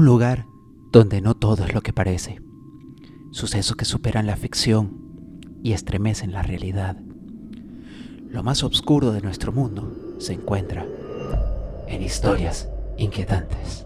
un lugar donde no todo es lo que parece. Sucesos que superan la ficción y estremecen la realidad. Lo más oscuro de nuestro mundo se encuentra en historias inquietantes.